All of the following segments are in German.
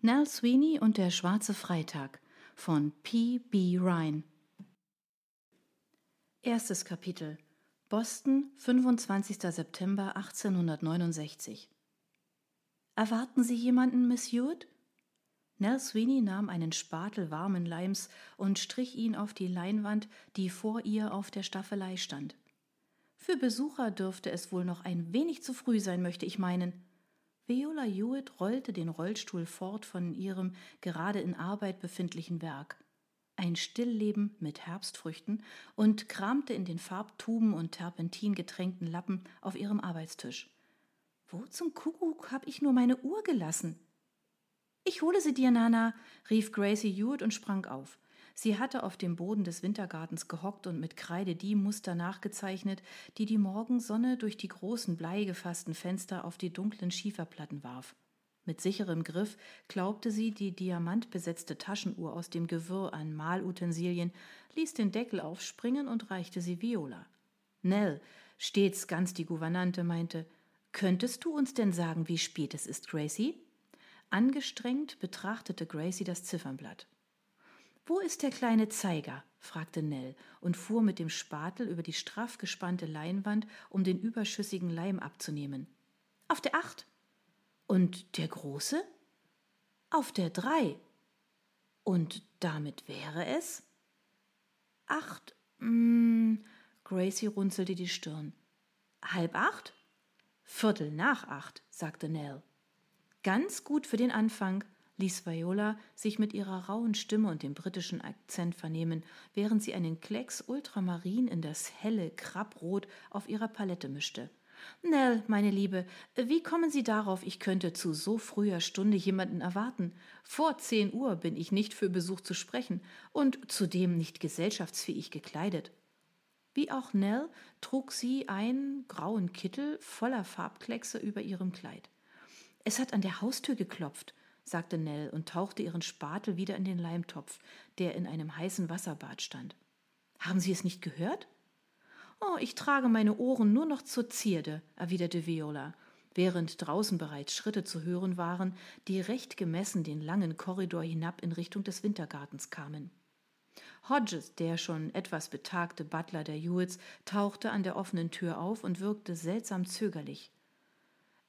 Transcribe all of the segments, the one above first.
Nell Sweeney und der schwarze Freitag von P. B. Ryan. Erstes Kapitel Boston, 25. September 1869. Erwarten Sie jemanden, Miss Hewitt? Nell Sweeney nahm einen Spatel warmen Leims und strich ihn auf die Leinwand, die vor ihr auf der Staffelei stand. Für Besucher dürfte es wohl noch ein wenig zu früh sein, möchte ich meinen. Viola Hewitt rollte den Rollstuhl fort von ihrem gerade in Arbeit befindlichen Werk. Ein Stillleben mit Herbstfrüchten und kramte in den Farbtuben und Terpentin getränkten Lappen auf ihrem Arbeitstisch. Wo zum Kuckuck hab ich nur meine Uhr gelassen? Ich hole sie dir, Nana, rief Gracie Hewitt und sprang auf. Sie hatte auf dem Boden des Wintergartens gehockt und mit Kreide die Muster nachgezeichnet, die die Morgensonne durch die großen bleigefassten Fenster auf die dunklen Schieferplatten warf. Mit sicherem Griff klaubte sie die diamantbesetzte Taschenuhr aus dem Gewirr an Malutensilien, ließ den Deckel aufspringen und reichte sie Viola. Nell, stets ganz die Gouvernante, meinte, Könntest du uns denn sagen, wie spät es ist, Gracie? Angestrengt betrachtete Gracie das Ziffernblatt. Wo ist der kleine Zeiger? fragte Nell und fuhr mit dem Spatel über die straff gespannte Leinwand, um den überschüssigen Leim abzunehmen. Auf der acht. Und der große? Auf der drei. Und damit wäre es? Acht. Mm, Gracie runzelte die Stirn. Halb acht? Viertel nach acht, sagte Nell. Ganz gut für den Anfang ließ Viola sich mit ihrer rauen Stimme und dem britischen Akzent vernehmen, während sie einen Klecks Ultramarin in das helle Krabbrot auf ihrer Palette mischte. Nell, meine Liebe, wie kommen Sie darauf, ich könnte zu so früher Stunde jemanden erwarten? Vor zehn Uhr bin ich nicht für Besuch zu sprechen und zudem nicht gesellschaftsfähig gekleidet. Wie auch Nell trug sie einen grauen Kittel voller Farbkleckse über ihrem Kleid. Es hat an der Haustür geklopft, sagte Nell und tauchte ihren Spatel wieder in den Leimtopf, der in einem heißen Wasserbad stand. Haben Sie es nicht gehört? Oh, ich trage meine Ohren nur noch zur Zierde, erwiderte Viola, während draußen bereits Schritte zu hören waren, die recht gemessen den langen Korridor hinab in Richtung des Wintergartens kamen. Hodges, der schon etwas betagte Butler der Hewitts, tauchte an der offenen Tür auf und wirkte seltsam zögerlich.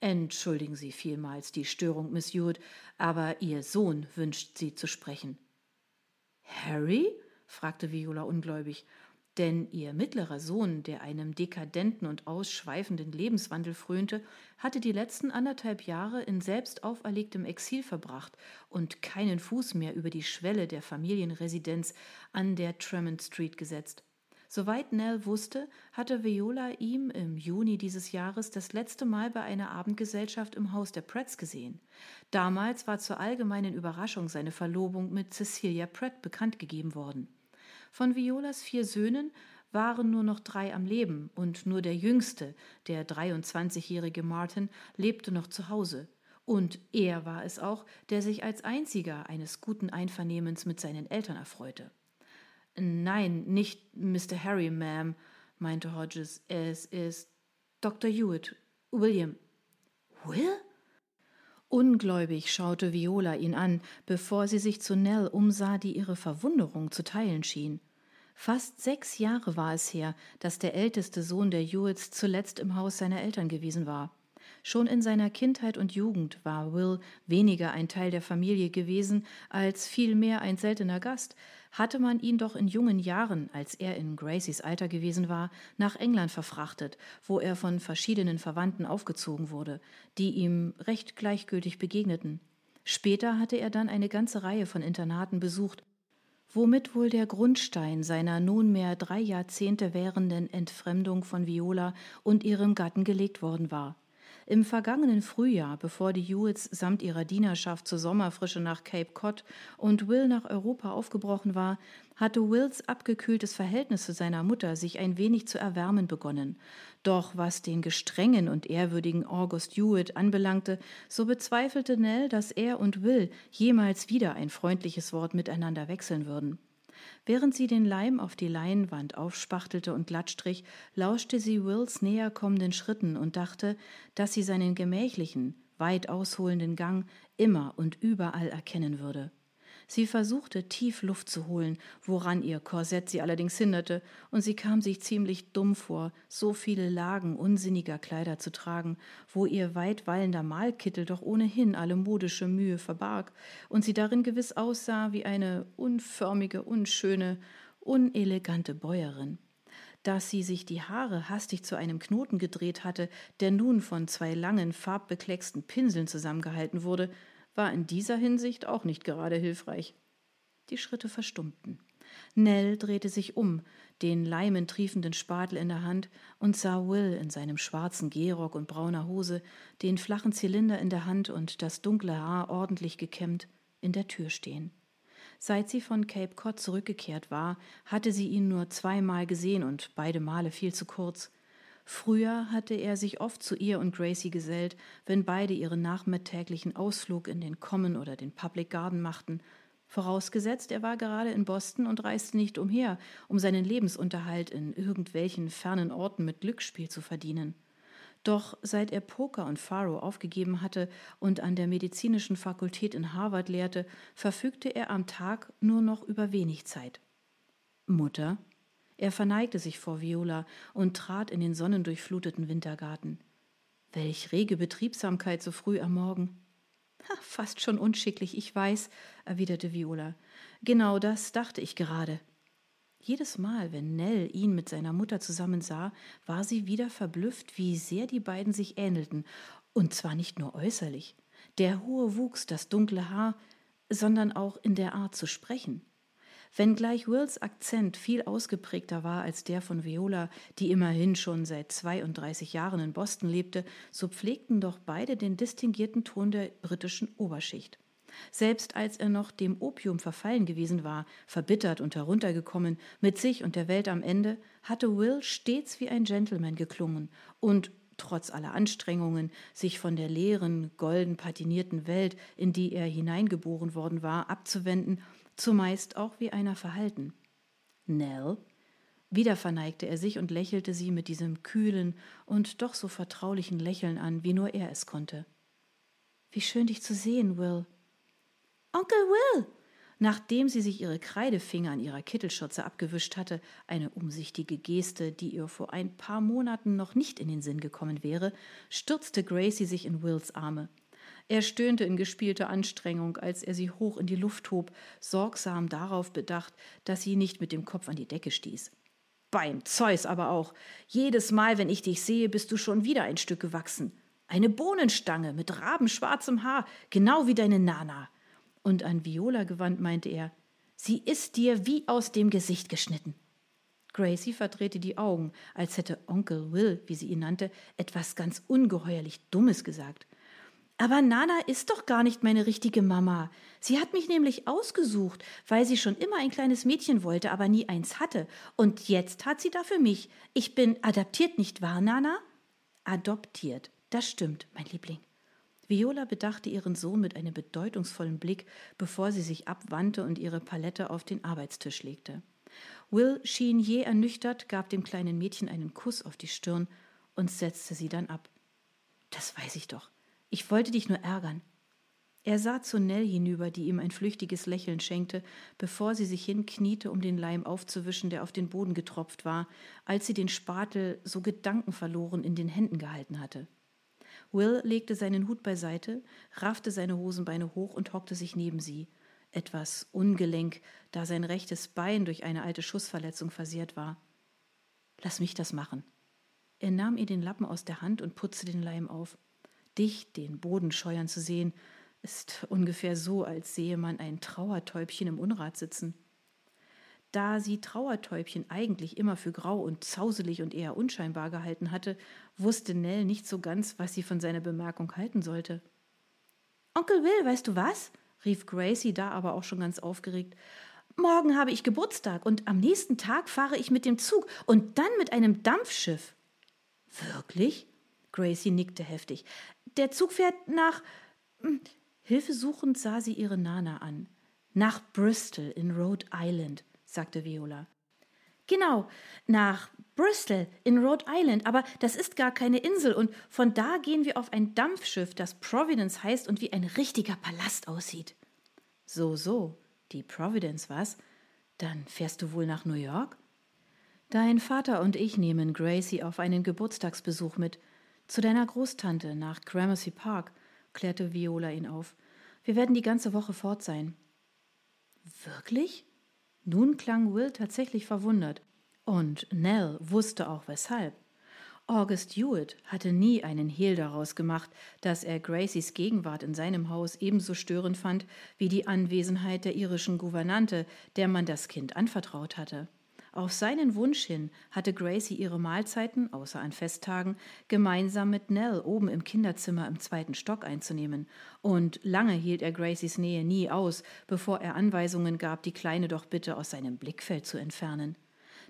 Entschuldigen Sie vielmals die Störung, Miss Hewitt, aber Ihr Sohn wünscht Sie zu sprechen. Harry? fragte Viola ungläubig, denn ihr mittlerer Sohn, der einem dekadenten und ausschweifenden Lebenswandel frönte, hatte die letzten anderthalb Jahre in selbst auferlegtem Exil verbracht und keinen Fuß mehr über die Schwelle der Familienresidenz an der Tremont Street gesetzt. Soweit Nell wusste, hatte Viola ihm im Juni dieses Jahres das letzte Mal bei einer Abendgesellschaft im Haus der Pratts gesehen. Damals war zur allgemeinen Überraschung seine Verlobung mit Cecilia Pratt bekannt gegeben worden. Von Violas vier Söhnen waren nur noch drei am Leben und nur der jüngste, der 23-jährige Martin, lebte noch zu Hause. Und er war es auch, der sich als einziger eines guten Einvernehmens mit seinen Eltern erfreute. Nein, nicht Mr. Harry, Ma'am, meinte Hodges. Es ist Dr. Hewitt, William. Will? Ungläubig schaute Viola ihn an, bevor sie sich zu Nell umsah, die ihre Verwunderung zu teilen schien. Fast sechs Jahre war es her, dass der älteste Sohn der Hewitts zuletzt im Haus seiner Eltern gewesen war. Schon in seiner Kindheit und Jugend war Will weniger ein Teil der Familie gewesen als vielmehr ein seltener Gast, hatte man ihn doch in jungen Jahren, als er in Gracies Alter gewesen war, nach England verfrachtet, wo er von verschiedenen Verwandten aufgezogen wurde, die ihm recht gleichgültig begegneten. Später hatte er dann eine ganze Reihe von Internaten besucht, womit wohl der Grundstein seiner nunmehr drei Jahrzehnte währenden Entfremdung von Viola und ihrem Gatten gelegt worden war. Im vergangenen Frühjahr, bevor die Hewitts samt ihrer Dienerschaft zur Sommerfrische nach Cape Cod und Will nach Europa aufgebrochen war, hatte Wills abgekühltes Verhältnis zu seiner Mutter sich ein wenig zu erwärmen begonnen. Doch was den gestrengen und ehrwürdigen August Hewitt anbelangte, so bezweifelte Nell, dass er und Will jemals wieder ein freundliches Wort miteinander wechseln würden. Während sie den Leim auf die Leinwand aufspachtelte und glattstrich, lauschte sie Wills näher kommenden Schritten und dachte, dass sie seinen gemächlichen, weit ausholenden Gang immer und überall erkennen würde. Sie versuchte, tief Luft zu holen, woran ihr Korsett sie allerdings hinderte, und sie kam sich ziemlich dumm vor, so viele Lagen unsinniger Kleider zu tragen, wo ihr weit wallender Malkittel doch ohnehin alle modische Mühe verbarg und sie darin gewiss aussah wie eine unförmige, unschöne, unelegante Bäuerin. Dass sie sich die Haare hastig zu einem Knoten gedreht hatte, der nun von zwei langen, farbbeklecksten Pinseln zusammengehalten wurde, war in dieser Hinsicht auch nicht gerade hilfreich. Die Schritte verstummten. Nell drehte sich um, den leimentriefenden Spatel in der Hand, und sah Will in seinem schwarzen Gehrock und brauner Hose, den flachen Zylinder in der Hand und das dunkle Haar ordentlich gekämmt, in der Tür stehen. Seit sie von Cape Cod zurückgekehrt war, hatte sie ihn nur zweimal gesehen und beide Male viel zu kurz. Früher hatte er sich oft zu ihr und Gracie gesellt, wenn beide ihren nachmittäglichen Ausflug in den Common oder den Public Garden machten, vorausgesetzt er war gerade in Boston und reiste nicht umher, um seinen Lebensunterhalt in irgendwelchen fernen Orten mit Glücksspiel zu verdienen. Doch seit er Poker und Faro aufgegeben hatte und an der medizinischen Fakultät in Harvard lehrte, verfügte er am Tag nur noch über wenig Zeit. Mutter, er verneigte sich vor Viola und trat in den sonnendurchfluteten Wintergarten. Welch rege Betriebsamkeit so früh am Morgen. Ha, fast schon unschicklich, ich weiß, erwiderte Viola. Genau das dachte ich gerade. Jedes Mal, wenn Nell ihn mit seiner Mutter zusammen sah, war sie wieder verblüfft, wie sehr die beiden sich ähnelten, und zwar nicht nur äußerlich. Der hohe Wuchs, das dunkle Haar, sondern auch in der Art zu sprechen. Wenngleich Wills Akzent viel ausgeprägter war als der von Viola, die immerhin schon seit 32 Jahren in Boston lebte, so pflegten doch beide den distinguierten Ton der britischen Oberschicht. Selbst als er noch dem Opium verfallen gewesen war, verbittert und heruntergekommen, mit sich und der Welt am Ende, hatte Will stets wie ein Gentleman geklungen und trotz aller Anstrengungen, sich von der leeren, golden patinierten Welt, in die er hineingeboren worden war, abzuwenden zumeist auch wie einer verhalten. Nell? Wieder verneigte er sich und lächelte sie mit diesem kühlen und doch so vertraulichen Lächeln an, wie nur er es konnte. Wie schön dich zu sehen, Will. Onkel Will! Nachdem sie sich ihre Kreidefinger an ihrer Kittelschürze abgewischt hatte, eine umsichtige Geste, die ihr vor ein paar Monaten noch nicht in den Sinn gekommen wäre, stürzte Gracie sich in Wills Arme. Er stöhnte in gespielter Anstrengung, als er sie hoch in die Luft hob, sorgsam darauf bedacht, dass sie nicht mit dem Kopf an die Decke stieß. Beim Zeus aber auch. Jedes Mal, wenn ich dich sehe, bist du schon wieder ein Stück gewachsen. Eine Bohnenstange mit rabenschwarzem Haar, genau wie deine Nana. Und an Viola gewandt meinte er, sie ist dir wie aus dem Gesicht geschnitten. Gracie verdrehte die Augen, als hätte Onkel Will, wie sie ihn nannte, etwas ganz ungeheuerlich Dummes gesagt. Aber Nana ist doch gar nicht meine richtige Mama. Sie hat mich nämlich ausgesucht, weil sie schon immer ein kleines Mädchen wollte, aber nie eins hatte. Und jetzt hat sie dafür mich. Ich bin adaptiert, nicht wahr, Nana? Adoptiert. Das stimmt, mein Liebling. Viola bedachte ihren Sohn mit einem bedeutungsvollen Blick, bevor sie sich abwandte und ihre Palette auf den Arbeitstisch legte. Will schien je ernüchtert, gab dem kleinen Mädchen einen Kuss auf die Stirn und setzte sie dann ab. Das weiß ich doch. Ich wollte dich nur ärgern. Er sah zu Nell hinüber, die ihm ein flüchtiges Lächeln schenkte, bevor sie sich hinkniete, um den Leim aufzuwischen, der auf den Boden getropft war, als sie den Spatel so gedankenverloren in den Händen gehalten hatte. Will legte seinen Hut beiseite, raffte seine Hosenbeine hoch und hockte sich neben sie, etwas ungelenk, da sein rechtes Bein durch eine alte Schussverletzung versehrt war. Lass mich das machen. Er nahm ihr den Lappen aus der Hand und putzte den Leim auf dicht den Boden scheuern zu sehen, ist ungefähr so, als sehe man ein Trauertäubchen im Unrat sitzen. Da sie Trauertäubchen eigentlich immer für grau und zauselig und eher unscheinbar gehalten hatte, wusste Nell nicht so ganz, was sie von seiner Bemerkung halten sollte. Onkel Will, weißt du was? rief Gracie da aber auch schon ganz aufgeregt. Morgen habe ich Geburtstag und am nächsten Tag fahre ich mit dem Zug und dann mit einem Dampfschiff. Wirklich? Gracie nickte heftig. Der Zug fährt nach. Hm, hilfesuchend sah sie ihre Nana an. Nach Bristol in Rhode Island, sagte Viola. Genau, nach Bristol in Rhode Island, aber das ist gar keine Insel und von da gehen wir auf ein Dampfschiff, das Providence heißt und wie ein richtiger Palast aussieht. So, so, die Providence, was? Dann fährst du wohl nach New York? Dein Vater und ich nehmen Gracie auf einen Geburtstagsbesuch mit. Zu deiner Großtante nach Gramercy Park, klärte Viola ihn auf. Wir werden die ganze Woche fort sein. Wirklich? Nun klang Will tatsächlich verwundert. Und Nell wusste auch weshalb. August Hewitt hatte nie einen Hehl daraus gemacht, dass er Gracies Gegenwart in seinem Haus ebenso störend fand wie die Anwesenheit der irischen Gouvernante, der man das Kind anvertraut hatte. Auf seinen Wunsch hin hatte Gracie ihre Mahlzeiten, außer an Festtagen, gemeinsam mit Nell oben im Kinderzimmer im zweiten Stock einzunehmen. Und lange hielt er Gracies Nähe nie aus, bevor er Anweisungen gab, die Kleine doch bitte aus seinem Blickfeld zu entfernen.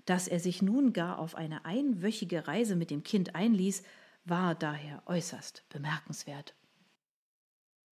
Dass er sich nun gar auf eine einwöchige Reise mit dem Kind einließ, war daher äußerst bemerkenswert.